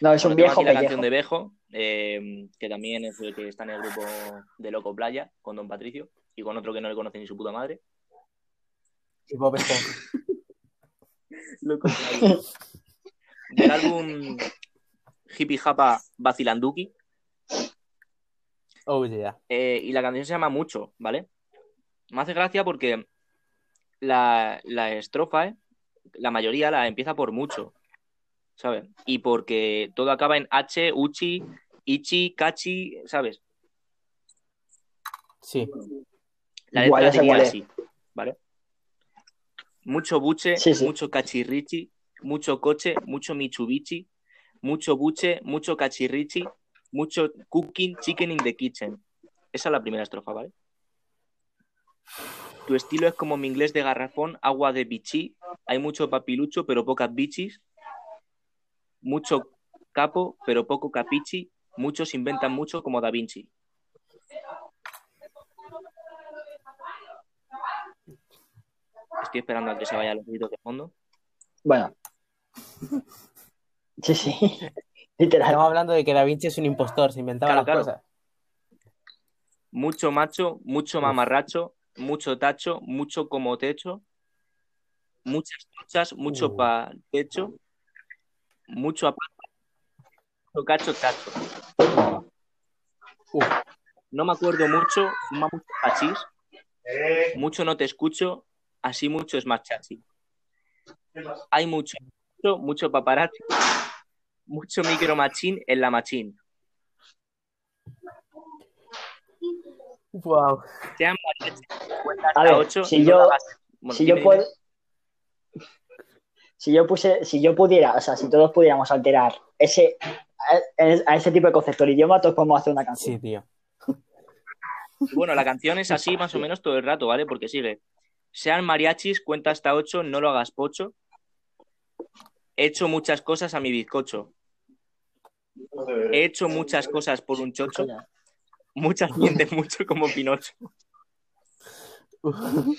No, es Bueno, un viejo aquí la pellejo. canción de Bejo, eh, que también es el que está en el grupo de Loco Playa, con Don Patricio, y con otro que no le conoce ni su puta madre. Y Bob Esponja. Loco Playa. Del álbum Hippie Japa Vacilanduki, Oh, yeah. eh, y la canción se llama Mucho, ¿vale? Me hace gracia porque la, la estrofa, ¿eh? la mayoría la empieza por mucho, ¿sabes? Y porque todo acaba en H, Uchi, Ichi, Kachi, ¿sabes? Sí. La Igual, letra cuál es. así, ¿vale? Mucho buche, Sí, sí. mucho cachirrichi, mucho coche, mucho Mitsubishi, mucho buche, mucho cachirrichi, mucho cooking chicken in the kitchen. Esa es la primera estrofa, ¿vale? Tu estilo es como mi inglés de garrafón, agua de bichi, hay mucho papilucho, pero pocas bichis, mucho capo, pero poco capichi, muchos inventan mucho como Da Vinci. Estoy esperando a que se vayan los gritos de fondo. Bueno. Sí, sí. Literal. Estamos hablando de que Da Vinci es un impostor, se inventaba Claro, las claro. cosas. Mucho macho, mucho mamarracho, mucho tacho, mucho como techo, muchas truchas, mucho Uh. pa techo, mucho mucho cacho, tacho. Uf. No me acuerdo mucho, fuma mucho hachís, mucho no te escucho, así mucho es más chachi. Hay mucho, mucho, mucho paparazzi, mucho micro machín en la machín. Wow. Sean hasta ver, ocho, si no yo- si yo puedo. Si yo puse, si yo pudiera, o sea, si todos pudiéramos alterar ese a, a ese tipo de concepto del idioma, todos podemos hacer una canción. Sí, tío. Bueno, la canción es así más o menos todo el rato, ¿vale? Porque sigue. Sean mariachis, cuenta hasta ocho, no lo hagas pocho. He hecho muchas cosas a mi bizcocho. He hecho muchas cosas por un chocho. Muchas mienten mucho como Pinocho.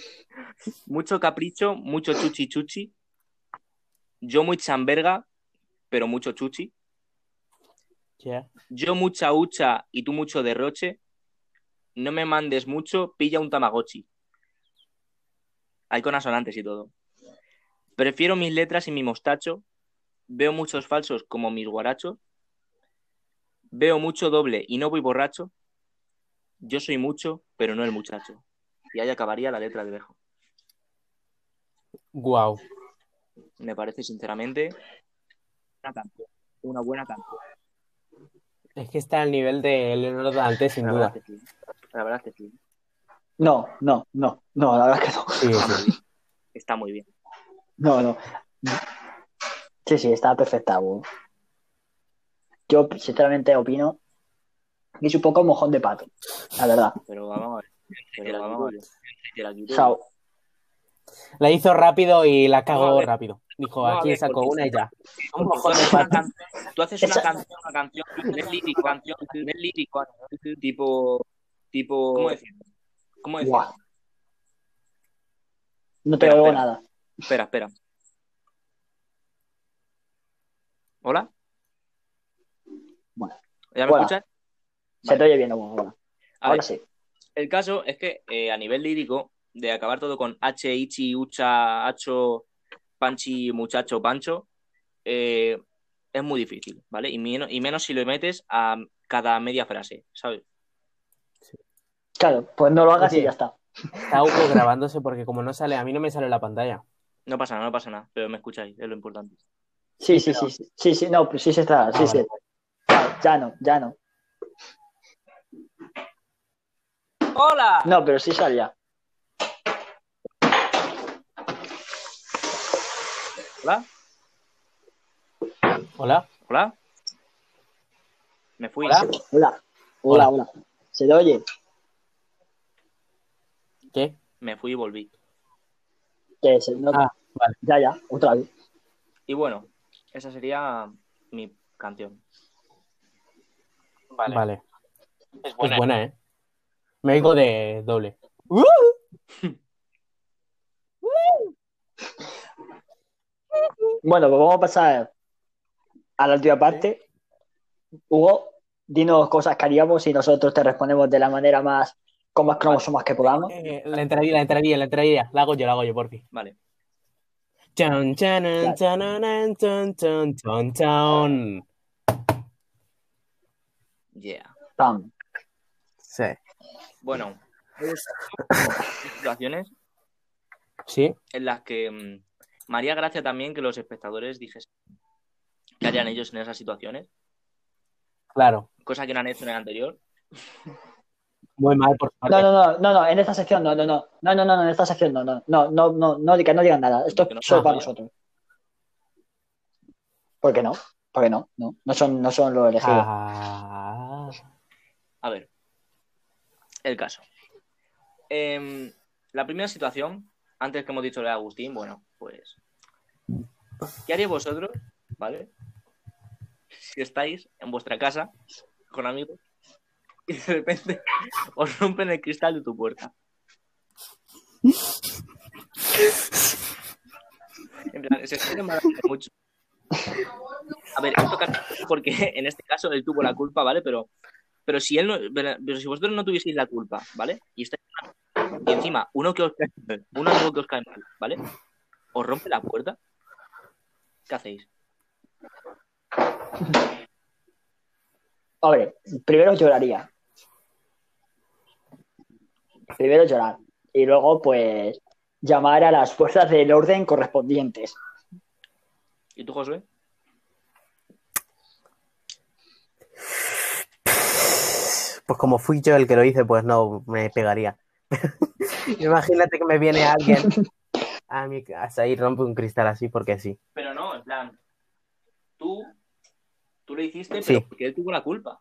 Mucho capricho, mucho chuchi chuchi. Yo muy chamberga, pero mucho chuchi. Yeah. Yo mucha hucha y tú mucho derroche. No me mandes mucho, pilla un tamagotchi. Hay consonantes y todo. Prefiero mis letras y mi mostacho. Veo muchos falsos como mis guarachos. Veo mucho doble y no voy borracho. Yo soy mucho, pero no el muchacho. Y ahí acabaría la letra de Bejo. Wow. Me parece sinceramente una canción. Una buena canción. Es que está al nivel de Leonardo Dante, sin La duda. verdad que sí. La verdad es que sí. No, no, no, no, la verdad es que no. Sí, sí. Está muy bien. No, no. Sí, sí, está perfecta. Yo, sinceramente, opino que es un poco mojón de pato, la verdad. Pero vamos a ver. Pero vamos a ver. La hizo rápido y la cagó rápido. Dijo, No, a aquí ver, una y ya. Un Tú mojón de haces una, tú haces canción, una canción, no es lírico, canción, no es lírico, tipo, tipo, ¿cómo decir? ¿Cómo decir? No te oigo nada. Espera, espera. ¿Hola? Bueno. ¿Ya me Hola. escuchas? Se Vale. te oye bien, bueno, Ahora ver, sí. el caso es que eh, a nivel lírico, de acabar todo con H, Ichi, Ucha, Hacho, Panchi, Muchacho, Pancho, eh, es muy difícil, ¿vale? Y menos, y menos si lo metes a cada media frase, ¿sabes? Claro, pues no lo hagas y ya está. Está Hugo grabándose porque como no sale, a mí no me sale la pantalla. No pasa nada, no pasa nada, pero me escucháis, es lo importante. Sí, sí, sí, sí, sí, sí, no, pues sí se está, sí, Ah, sí. Ya, ya no, ya no. ¡Hola! No, pero sí salía. ¿Hola? ¿Hola? ¿Hola? Me fui. ¿Hola? Hola, hola, hola. ¿Se te oye? ¿Qué? Me fui y volví. Que se nota. Ah, vale. Ya, ya, otra vez. Y bueno, esa sería mi canción. Vale. Es Es buena, ¿eh? Me oigo de doble. Bueno, pues vamos a pasar a la última parte, Hugo, dinos cosas que haríamos y nosotros te respondemos de la manera más con más cromosomas que podamos. Eh, la entradilla, la entradilla, la entradilla. La hago yo, la hago yo, por fin. Vale. Chan. Yeah. Pam. Sí. Bueno, situaciones Sí. en las que mm, me haría gracia también que los espectadores dijesen qué harían ellos en esas situaciones, Claro. cosa que no han hecho en el anterior. Muy mal, por favor. No, no, no, no, no, en esta sección no, no, no, no, no, no, en esta sección no, no, no, no, no, no, digan- no digan nada, esto es solo para nosotros. ¿Por qué no? ¿Por qué no? No, no son, no son los elegidos. Ah. A ver, el caso. Em, la primera situación, antes que hemos dicho lo de Agustín, bueno, pues. ¿Qué haríais vosotros, vale? Si estáis en vuestra casa con amigos y de repente os rompen el cristal de tu puerta. En plan, se mucho. A ver, esto porque en este caso él tuvo la culpa, ¿vale? Pero, pero si él no, pero si vosotros no tuvieseis la culpa, ¿vale? Y, estáis- y encima, uno que os cae mal, un amigo que os cae mal, ¿vale? Os rompe la puerta. ¿Qué hacéis? Hombre, primero lloraría. Primero llorar. Y luego, pues, llamar a las fuerzas del orden correspondientes. ¿Y tú, Josué? Pues como fui yo el que lo hice, pues no me pegaría. Imagínate que me viene alguien a mi casa y rompe un cristal así porque sí. Pero no, en plan, tú, tú lo hiciste, Sí. pero porque él tuvo la culpa.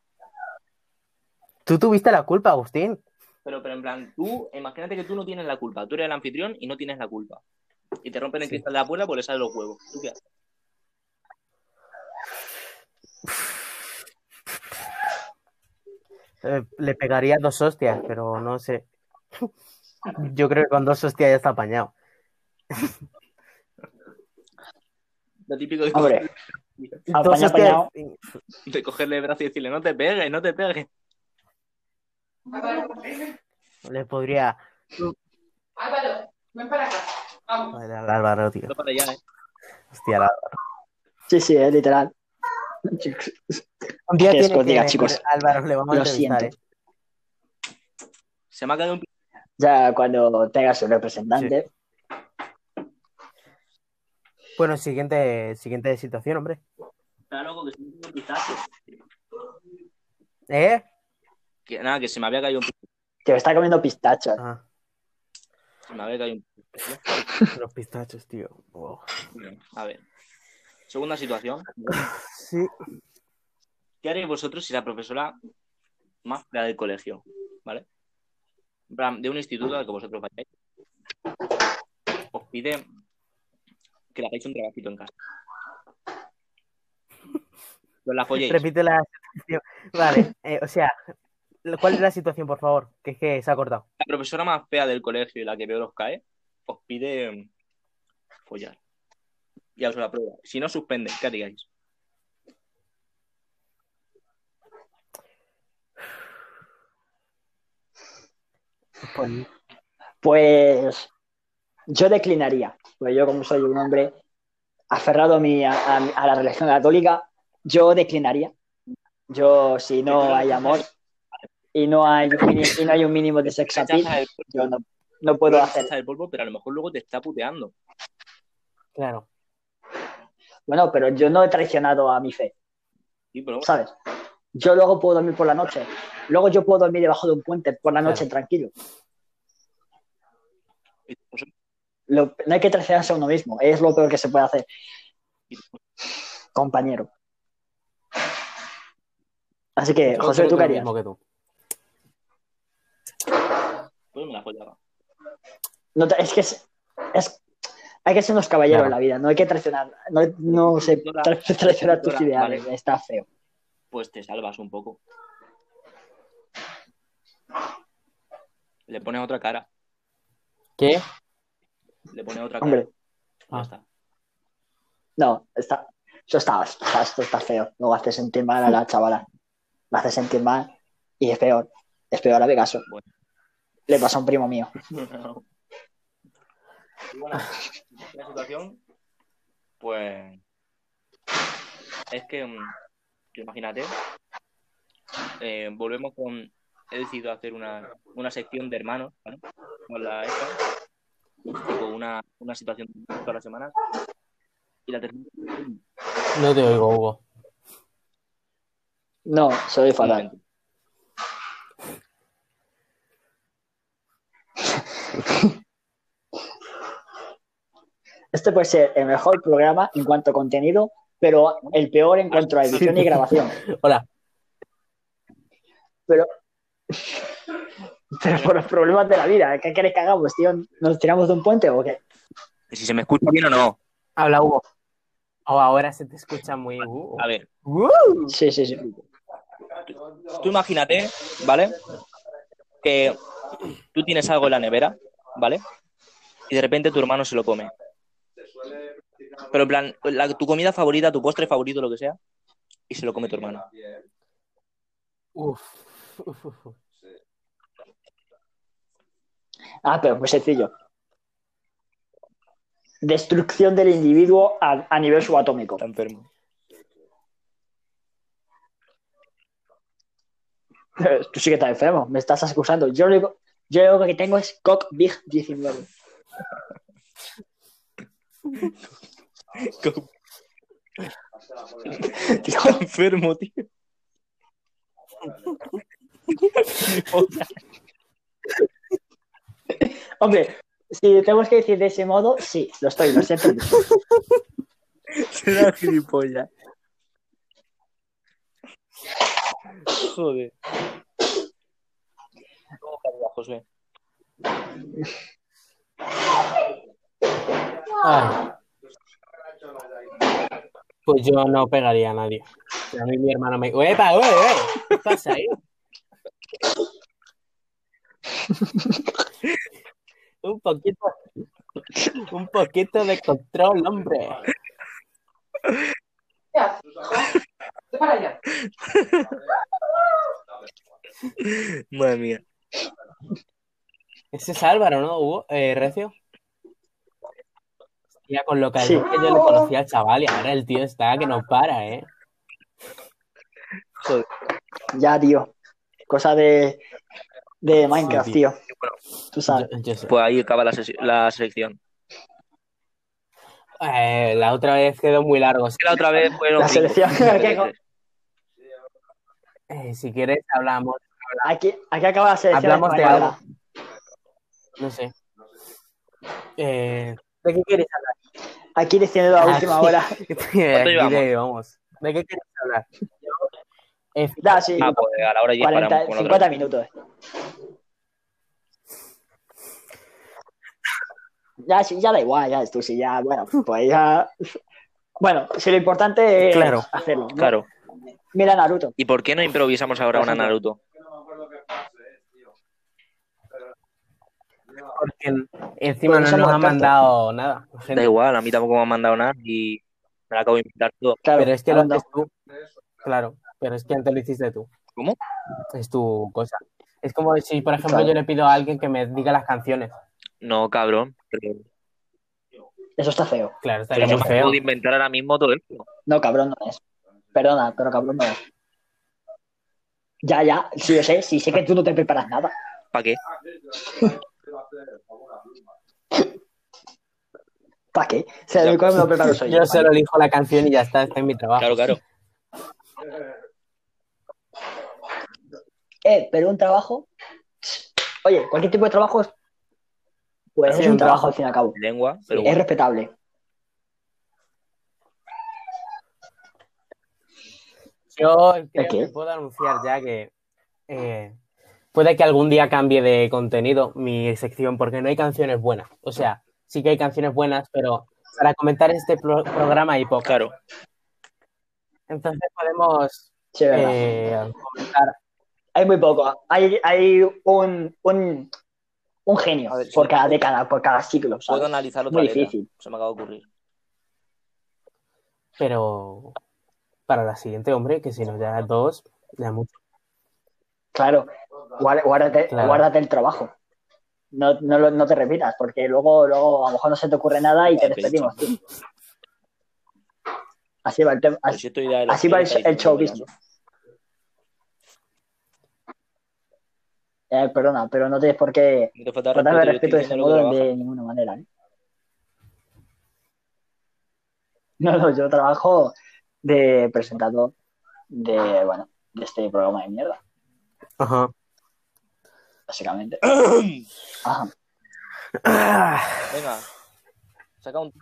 Tú tuviste la culpa, Agustín. Pero, pero en plan, tú, imagínate que tú no tienes la culpa. Tú eres el anfitrión y no tienes la culpa. Y te rompen el Sí. cristal de la puerta porque le salen los huevos. ¿Tú qué haces? Eh, le pegaría dos hostias, pero no sé. Yo creo que con dos hostias ya está apañado. Lo típico de, Hombre, Apañado, apañado. de cogerle el brazo y decirle, no te pegues, no te pegues. Le podría. Álvaro, ven para acá. Vamos. Al Álvaro, tío. Para allá, ¿eh? Hostia, al Álvaro. Sí, sí, es literal. Un día ¿Qué tiene es que diga, chicos? Álvaro, le vamos a Lo entrevistar, siento. ¿eh? Se me ha caído un... Ya cuando tengas un representante. Bueno, siguiente, siguiente situación, hombre. Está loco que se me ha caído un pistacho. ¿Eh? Que, nada, que se me había caído un pistacho. Que me está comiendo pistachos. Ah, Se me había caído un pistacho. los pistachos, tío. Oh. A ver. Segunda situación. Sí. ¿Qué haréis vosotros si la profesora más fea del colegio, ¿vale? En plan, De un instituto al que vosotros vayáis, os pide que le hagáis un trabajito en casa. Os la folléis. Repite la situación. Vale, eh, o sea, ¿cuál es la situación, por favor? Que es que se ha cortado. La profesora más fea del colegio y la que peor os cae, os pide mm, follar. Ya os la prueba. Si no, suspende. ¿Qué haríais? Pues, Pues yo declinaría. Pues yo, como soy un hombre aferrado a, mi, a, a- a la religión católica, yo declinaría. Yo, si no hay amor y no hay, un mini- y no hay un mínimo de sex appeal, Rechaza el, yo no, no puedo hacer. el polvo, pero a lo mejor luego te está puteando. claro. Bueno, pero yo no he traicionado a mi fe, Sí, pero ¿sabes? Yo luego puedo dormir por la noche. Luego yo puedo dormir debajo de un puente por la noche tranquilo. Lo- no hay que traicionarse a uno mismo. Es lo peor que se puede hacer, compañero. Así que, Yo José, ¿tú qué lo harías? mismo que tú. pues me la follaba. No te- es que es, es- hay que ser unos caballeros Claro. en la vida, no hay que traicionar, no, no sé, tra- traicionar tus Vale. ideales, está feo. Pues te salvas un poco. Le pones otra cara. ¿Qué? Le pones otra cara. Hombre, Ya Ah. está. no, está, Eso está, esto está feo. Luego hace sentir mal a la chavala. La hace sentir mal y es peor. Es peor a Vegaso. Bueno. Le pasa a un primo mío. Y bueno, la situación, pues, es que, mm, imagínate, eh, volvemos con, he decidido hacer una, una sección de hermanos, ¿vale? Con la esta, tipo una, una situación todas las semanas. Y la tercera, No te oigo, Hugo. No, soy un fatal. Este puede ser el mejor programa en cuanto a contenido, pero el peor en cuanto a edición y grabación. Hola. Pero, pero por los problemas de la vida, ¿qué queréis que hagamos, tío? ¿Nos tiramos de un puente o qué? Si se me escucha bien o no. Habla, Hugo. Oh, ahora se te escucha muy. Uh. A ver, Uh. Sí, sí, sí. tú imagínate, ¿vale? Que tú tienes algo en la nevera, ¿vale? Y de repente tu hermano se lo come. Pero en plan, la- tu comida favorita, tu postre favorito, lo que sea, y se lo come tu hermano. Uf. Uf, uf, uf. Ah, pero muy sencillo. Destrucción del individuo a, a nivel subatómico. Está enfermo. Tú sí que estás enfermo, me estás acusando. Yo lo único, yo lo único que tengo es Cock Big 19. Está enfermo, tío. Hombre, si tenemos que decir de ese modo, sí, lo estoy, lo siento. Será gilipollas. Joder. ¿Cómo José? Ay. Pues yo no pegaría a nadie. A mí mi hermano me. ¡Epa, ué, ué! ¿Qué pasa ahí? un poquito. Un poquito de control, hombre. ¿Qué haces? Vete para allá. Madre mía. Ese es Álvaro, ¿no, Hugo? Eh, Recio. Hostia, con lo que Sí. que yo le conocía al chaval y ahora el tío está que no para, ¿eh? Joder. Ya, tío. Cosa de, de Minecraft, Sí, tío. Tú sabes. Yo, yo sé. Pues ahí acaba la, la sección. Eh, la otra vez quedó muy largo. La otra vez La selección. Eh, si quieres, hablamos. aquí, aquí acaba la selección. Hablamos de algo. No sé. Eh, ¿De qué quieres hablar? Aquí diciendo la Ah, última hora. ¿De qué quieres hablar? Eh, Da, sí, Ah, pues a la hora ya 40, paramos con la otra. 50 minutos. Ya, sí, ya da igual, ya tú sí, ya, bueno, pues ya. Bueno, si lo importante es Claro. hacerlo. ¿no? Claro. Mira Naruto. ¿Y por qué no improvisamos ahora una. Naruto? porque encima Porque no nos han mandado nada. Da gente. igual, a mí tampoco me han mandado nada y me la acabo de invitar todo. Claro, Pero es que lo anda. haces tú. Claro, pero es que antes lo hiciste tú. ¿Cómo? Es tu cosa. Es como si, por ejemplo, Claro. yo le pido a alguien que me diga las canciones. No, cabrón. Pero, Eso está feo. Claro, yo muy feo. de inventar ahora mismo todo esto. No, cabrón no es. Perdona, pero cabrón no es. Ya, ya, sí, yo sé, sí sé que tú no te preparas nada. ¿Para qué? ¿Para qué? O sea, que me lo preparo soy yo. Yo solo elijo la canción y ya está, está en mi trabajo. Claro, claro. Eh, pero un trabajo. Oye, cualquier tipo de trabajo es. Pues es un un trabajo trabajo. al fin y al cabo. Lengua, pero Es bueno. respetable. Yo creo que puedo anunciar ya que eh, puede que algún día cambie de contenido mi sección porque no hay canciones buenas. O sea, sí que hay canciones buenas, pero para comentar este pro- programa hay pocas. Claro. Entonces podemos eh, comentar. Hay muy poco. Hay, hay un, un, un genio ver, por sí. cada década, por cada siglo. ¿sabes? Puedo analizar otra Muy letra. difícil. Se me acaba de ocurrir. pero para la siguiente, hombre, que si no ya dos, ya mucho. Claro, guár- guárdate, Claro. guárdate el trabajo. No, no, lo- no te repitas, porque luego, luego a lo mejor no se te ocurre nada y te Vale, despedimos, tío. Así va el tema. Así, va el, 30 el show business. Eh, perdona, pero no tienes por qué No te falta respeto, de ese modo de ninguna manera. ¿eh? No, no, yo trabajo de presentador de, bueno, de este programa de mierda, Ajá. básicamente. Ajá. Venga, saca un...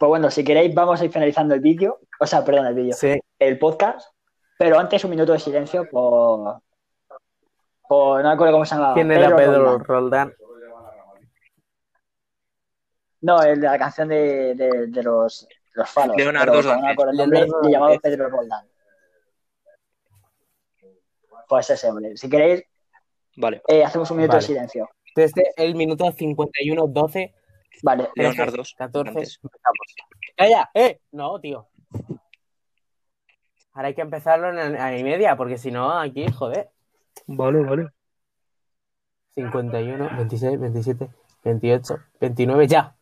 Pues bueno, si queréis, vamos a ir finalizando el vídeo, o sea, perdón, el vídeo, Sí, el podcast, pero antes un minuto de silencio por. No me acuerdo cómo se llama. ¿quién era Pedro Roldán. Roldán? No, el de la canción de, de, de los, los faros. Leonardo pero no acuerdo el nombre, Leonardo le llamaba. Pedro Roldán. Pues ese hombre. Si queréis, Vale, eh, hacemos un minuto Vale. de silencio. Desde el minuto 51, 12, Vale. 13, Leonardo 14, antes. empezamos. ¡Calla! ¡Eh! No, tío. Ahora hay que empezarlo en a y media, porque si no, aquí, joder. Vale, vale. 51, 26, 27, 28, 29, ya.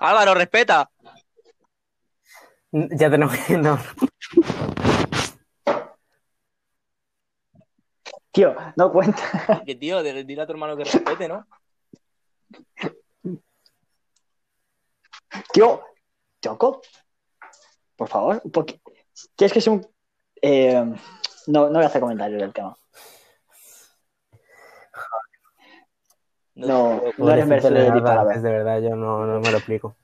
Álvaro, respeta. Ya tenemos que. No. Tío, no cuenta. Que tío, de- dile a tu hermano que respete, ¿no? Tío, Choco. Por favor, un poquito. Tienes que ser un. eh, no, no voy a hacer comentarios del tema. No, te- no eres merced de Dantes, de verdad, yo no, no me lo explico.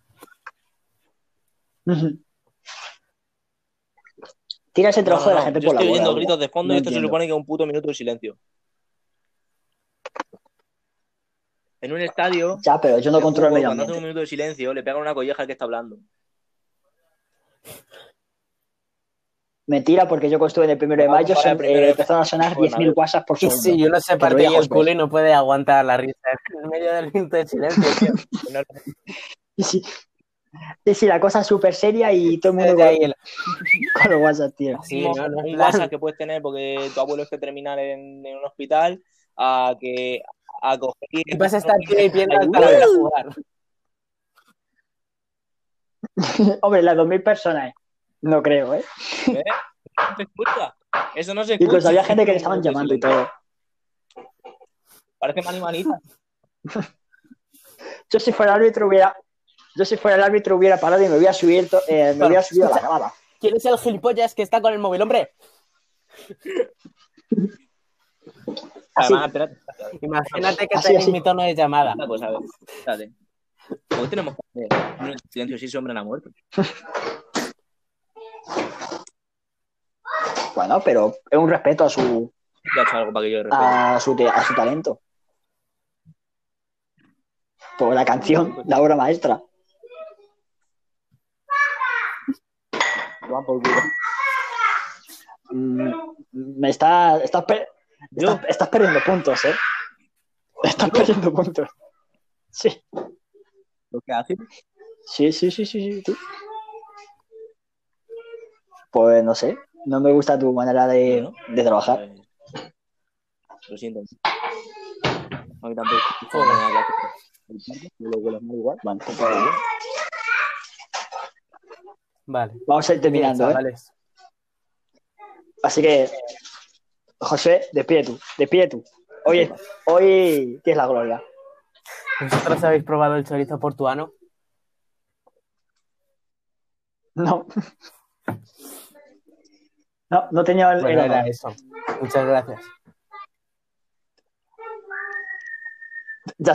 Tira ese No, trabajo no, de la no, gente Yo por la estoy oyendo bola. gritos de fondo No y esto se supone que es un puto minuto de silencio. En un estadio, Ya, pero yo no controlo el medio cuando hace un ambiente. minuto de silencio, le pegan una colleja al que está hablando. Mentira, porque yo estuve en el primero de mayo siempre, eh, de- empezaron a sonar Bueno, 10.000 WhatsApp por Y segundo. si se lo parte diga ahí el culo y no puede aguantar la risa en medio del minuto de silencio, tío. Y sí, sí, sí, la cosa es súper seria y todo el mundo WhatsApp, tío. Sí, no, no, un WhatsApp que puedes tener porque tu abuelo esté terminal en, en un hospital a que a coger Y vas a estar tío y piedra Ay, para ver a jugar. Hombre, las 2.000 personas, no creo, ¿eh? ¿eh? No se escucha. Eso no se escucha. Incluso había gente que le estaban llamando y todo. Parece mani manita. Yo si fuera el árbitro hubiera... Yo si fuera el árbitro hubiera parado y me hubiera subido, eh, me hubiera subido a la grada. ¿Quién es el gilipollas que está con el móvil, hombre? Además, espérate, Imagínate que así. mi tono de llamada. cosa, a ver. Espérate. Hoy tenemos que hacer silencio si ese hombre no ha muerto. Bueno, pero es un respeto a su, Ya ha hecho algo para que yo a su, a su talento. Por la canción, la obra maestra. Toma por culo. Mm, Me está, estás, per- estás, estás perdiendo puntos, ¿eh? Estás perdiendo puntos. Sí, Lo que hace. sí, sí, sí, sí, sí. tú. Pues no sé, no me gusta tu manera de, de trabajar. Pues, Lo siento. A mí tampoco. Bueno, pues. Vale. Vamos a ir terminando, ¿eh? Así que, José, despide tú, despide tú. Hoy, hoy tienes la gloria. ¿Vosotros habéis probado el chorizo portuano? No. No, no tenía el, Bueno, era eso. Muchas gracias. Ya